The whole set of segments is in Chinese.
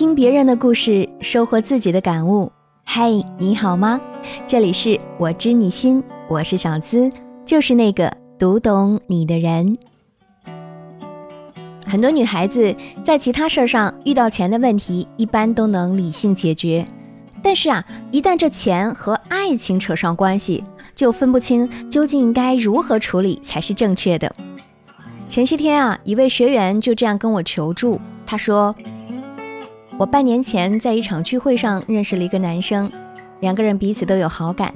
听别人的故事，收获自己的感悟。嗨，你好吗？这里是我知你心，我是小资，就是那个读懂你的人。很多女孩子在其他事儿上遇到钱的问题，一般都能理性解决，但是啊，一旦这钱和爱情扯上关系，就分不清究竟该如何处理才是正确的。前些天啊，一位学员就这样跟我求助，他说。我半年前在一场聚会上认识了一个男生，两个人彼此都有好感。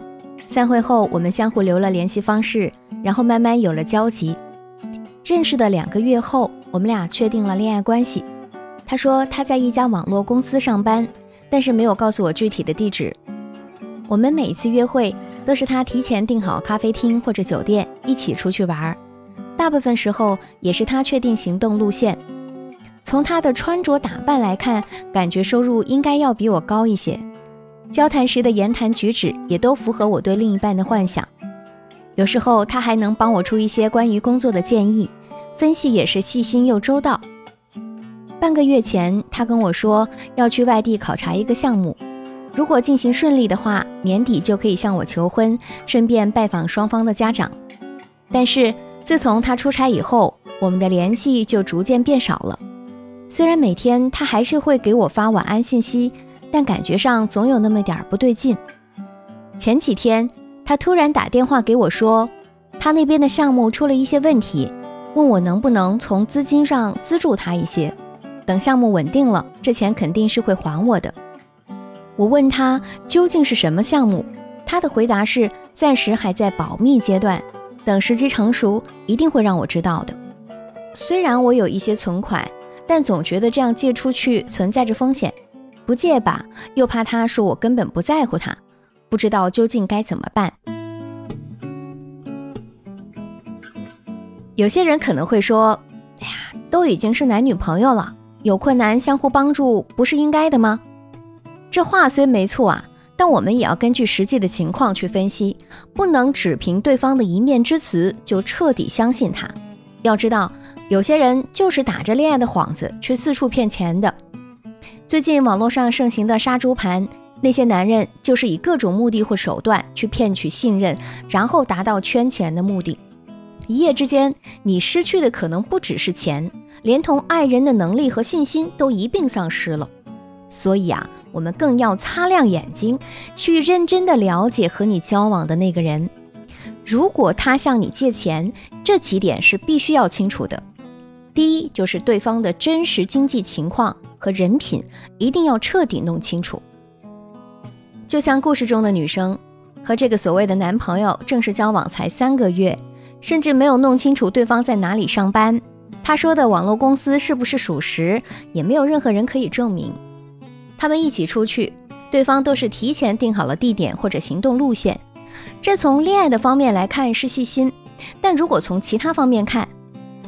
散会后，我们相互留了联系方式，然后慢慢有了交集。认识的两个月后，我们俩确定了恋爱关系。他说他在一家网络公司上班，但是没有告诉我具体的地址。我们每一次约会都是他提前订好咖啡厅或者酒店，一起出去玩儿。大部分时候也是他确定行动路线。从他的穿着打扮来看，感觉收入应该要比我高一些。交谈时的言谈举止也都符合我对另一半的幻想。有时候他还能帮我出一些关于工作的建议，分析也是细心又周到。半个月前，他跟我说要去外地考察一个项目，如果进行顺利的话，年底就可以向我求婚，顺便拜访双方的家长。但是自从他出差以后，我们的联系就逐渐变少了。虽然每天他还是会给我发晚安信息，但感觉上总有那么点儿不对劲。前几天他突然打电话给我说，他那边的项目出了一些问题，问我能不能从资金上资助他一些，等项目稳定了，这钱肯定是会还我的。我问他究竟是什么项目，他的回答是暂时还在保密阶段，等时机成熟一定会让我知道的。虽然我有一些存款。但总觉得这样借出去存在着风险，不借吧，又怕他说我根本不在乎他，不知道究竟该怎么办。有些人可能会说：“哎呀，都已经是男女朋友了，有困难相互帮助不是应该的吗？”这话虽没错啊，但我们也要根据实际的情况去分析，不能只凭对方的一面之词就彻底相信他。要知道。有些人就是打着恋爱的幌子去四处骗钱的。最近网络上盛行的杀猪盘，那些男人就是以各种目的或手段去骗取信任，然后达到圈钱的目的。一夜之间，你失去的可能不只是钱，连同爱人的能力和信心都一并丧失了。所以啊，我们更要擦亮眼睛，去认真的了解和你交往的那个人。如果他向你借钱，这几点是必须要清楚的。第一就是对方的真实经济情况和人品一定要彻底弄清楚。就像故事中的女生，和这个所谓的男朋友正式交往才三个月，甚至没有弄清楚对方在哪里上班，他说的网络公司是不是属实，也没有任何人可以证明。他们一起出去，对方都是提前定好了地点或者行动路线，这从恋爱的方面来看是细心，但如果从其他方面看，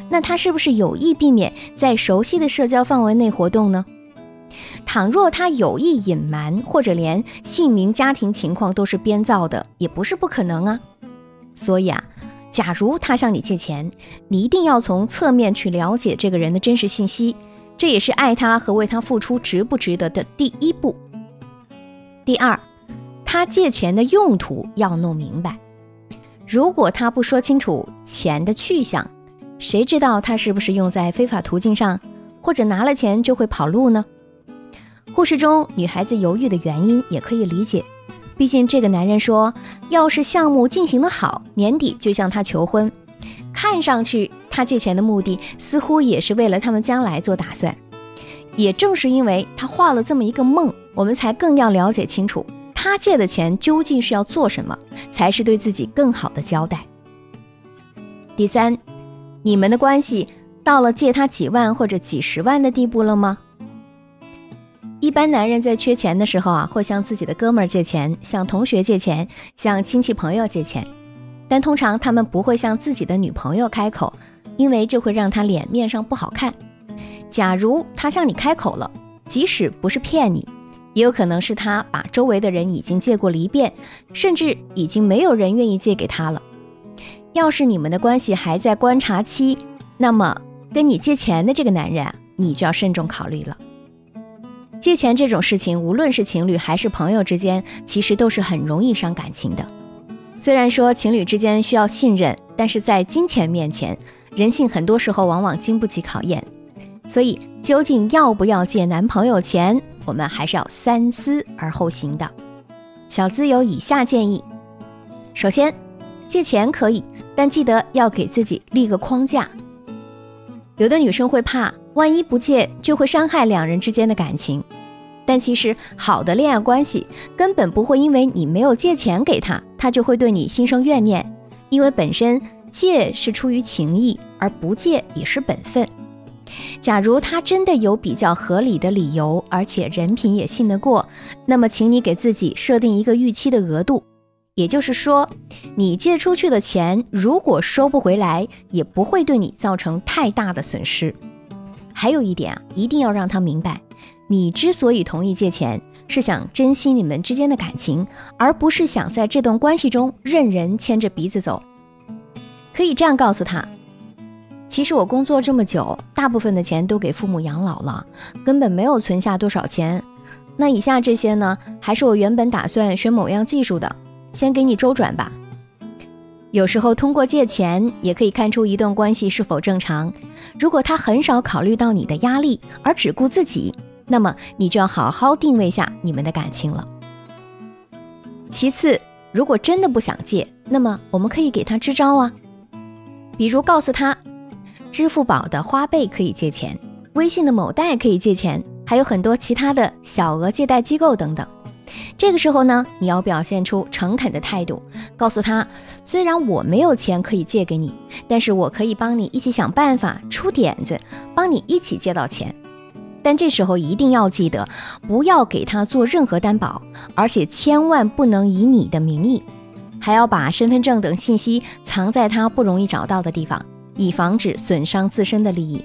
那他是不是有意避免在熟悉的社交范围内活动呢？倘若他有意隐瞒，或者连姓名、家庭情况都是编造的，也不是不可能啊。所以啊，假如他向你借钱，你一定要从侧面去了解这个人的真实信息，这也是爱他和为他付出值不值得的第一步。第二，他借钱的用途要弄明白。如果他不说清楚钱的去向，谁知道他是不是用在非法途径上，或者拿了钱就会跑路呢？故事中女孩子犹豫的原因也可以理解，毕竟这个男人说，要是项目进行的好，年底就向她求婚。看上去他借钱的目的似乎也是为了他们将来做打算。也正是因为他画了这么一个梦，我们才更要了解清楚他借的钱究竟是要做什么，才是对自己更好的交代。第三。你们的关系到了借他几万或者几十万的地步了吗？一般男人在缺钱的时候啊，会向自己的哥们儿借钱，向同学借钱，向亲戚朋友借钱，但通常他们不会向自己的女朋友开口，因为这会让他脸面上不好看。假如他向你开口了，即使不是骗你，也有可能是他把周围的人已经借过了一遍，甚至已经没有人愿意借给他了。要是你们的关系还在观察期，那么跟你借钱的这个男人，你就要慎重考虑了。借钱这种事情，无论是情侣还是朋友之间，其实都是很容易伤感情的。虽然说情侣之间需要信任，但是在金钱面前，人性很多时候往往经不起考验。所以，究竟要不要借男朋友钱，我们还是要三思而后行的。小资有以下建议：首先，借钱可以，但记得要给自己立个框架。有的女生会怕，万一不借就会伤害两人之间的感情。但其实，好的恋爱关系根本不会因为你没有借钱给他，他就会对你心生怨念。因为本身借是出于情谊，而不借也是本分。假如他真的有比较合理的理由，而且人品也信得过，那么请你给自己设定一个预期的额度。也就是说，你借出去的钱如果收不回来，也不会对你造成太大的损失。还有一点啊，一定要让他明白，你之所以同意借钱，是想珍惜你们之间的感情，而不是想在这段关系中任人牵着鼻子走。可以这样告诉他：其实我工作这么久，大部分的钱都给父母养老了，根本没有存下多少钱。那以下这些呢，还是我原本打算学某样技术的。先给你周转吧。有时候通过借钱也可以看出一段关系是否正常。如果他很少考虑到你的压力，而只顾自己，那么你就要好好定位下你们的感情了。其次，如果真的不想借，那么我们可以给他支招啊，比如告诉他，支付宝的花呗可以借钱，微信的某贷可以借钱，还有很多其他的小额借贷机构等等。这个时候呢，你要表现出诚恳的态度，告诉他，虽然我没有钱可以借给你，但是我可以帮你一起想办法、出点子，帮你一起借到钱。但这时候一定要记得，不要给他做任何担保，而且千万不能以你的名义，还要把身份证等信息藏在他不容易找到的地方，以防止损伤自身的利益。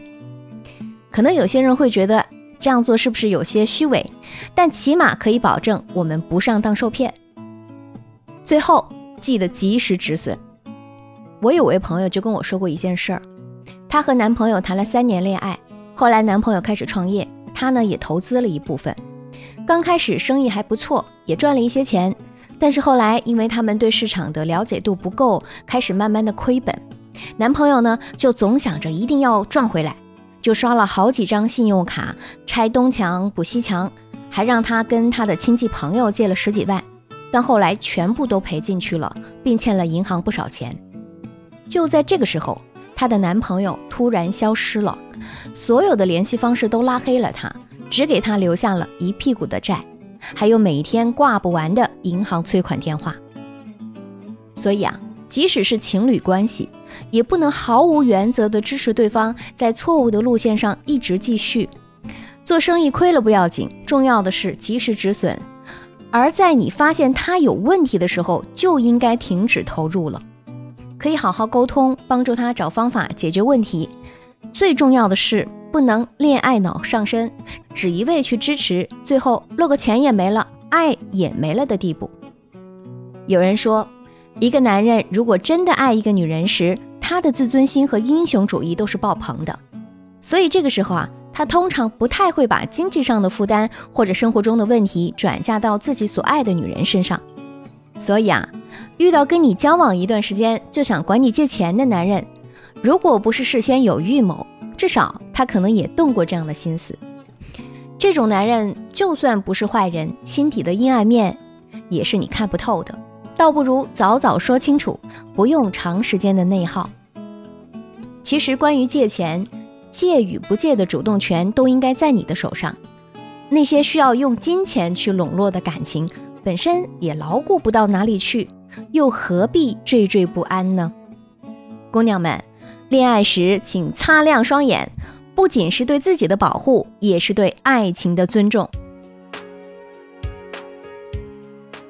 可能有些人会觉得。这样做是不是有些虚伪？但起码可以保证我们不上当受骗。最后记得及时止损。我有位朋友就跟我说过一件事儿，她和男朋友谈了三年恋爱，后来男朋友开始创业，她呢也投资了一部分。刚开始生意还不错，也赚了一些钱，但是后来因为他们对市场的了解度不够，开始慢慢的亏本。男朋友呢就总想着一定要赚回来。就刷了好几张信用卡，拆东墙补西墙，还让他跟他的亲戚朋友借了十几万，但后来全部都赔进去了，并欠了银行不少钱。就在这个时候，她的男朋友突然消失了，所有的联系方式都拉黑了她，只给她留下了一屁股的债，还有每天挂不完的银行催款电话。所以啊，即使是情侣关系。也不能毫无原则地支持对方在错误的路线上一直继续。做生意亏了不要紧，重要的是及时止损。而在你发现他有问题的时候，就应该停止投入了。可以好好沟通，帮助他找方法解决问题。最重要的是，不能恋爱脑上身，只一味去支持，最后落个钱也没了，爱也没了的地步。有人说。一个男人如果真的爱一个女人时，他的自尊心和英雄主义都是爆棚的，所以这个时候啊，他通常不太会把经济上的负担或者生活中的问题转嫁到自己所爱的女人身上。所以啊，遇到跟你交往一段时间就想管你借钱的男人，如果不是事先有预谋，至少他可能也动过这样的心思。这种男人就算不是坏人，心底的阴暗面也是你看不透的。倒不如早早说清楚，不用长时间的内耗。其实，关于借钱，借与不借的主动权都应该在你的手上。那些需要用金钱去笼络的感情，本身也牢固不到哪里去，又何必惴惴不安呢？姑娘们，恋爱时请擦亮双眼，不仅是对自己的保护，也是对爱情的尊重。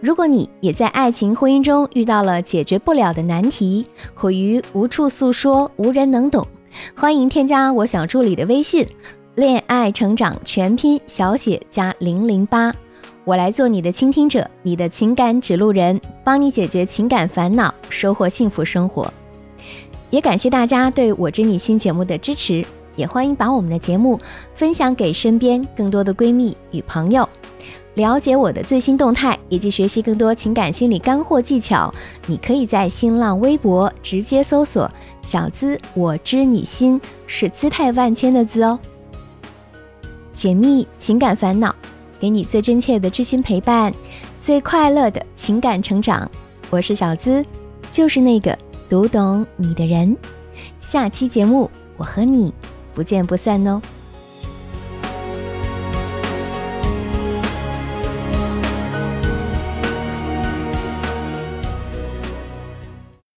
如果你也在爱情婚姻中遇到了解决不了的难题，苦于无处诉说，无人能懂，欢迎添加我小助理的微信“恋爱成长全拼小写加零零八”，我来做你的倾听者，你的情感指路人，帮你解决情感烦恼，收获幸福生活。也感谢大家对我知你新节目的支持。也欢迎把我们的节目分享给身边更多的闺蜜与朋友。了解我的最新动态以及学习更多情感心理干货技巧，你可以在新浪微博直接搜索“小资我知你心”，是姿态万千的“资”哦。解密情感烦恼，给你最真切的知心陪伴，最快乐的情感成长。我是小资，就是那个读懂你的人。下期节目我和你不见不散哦。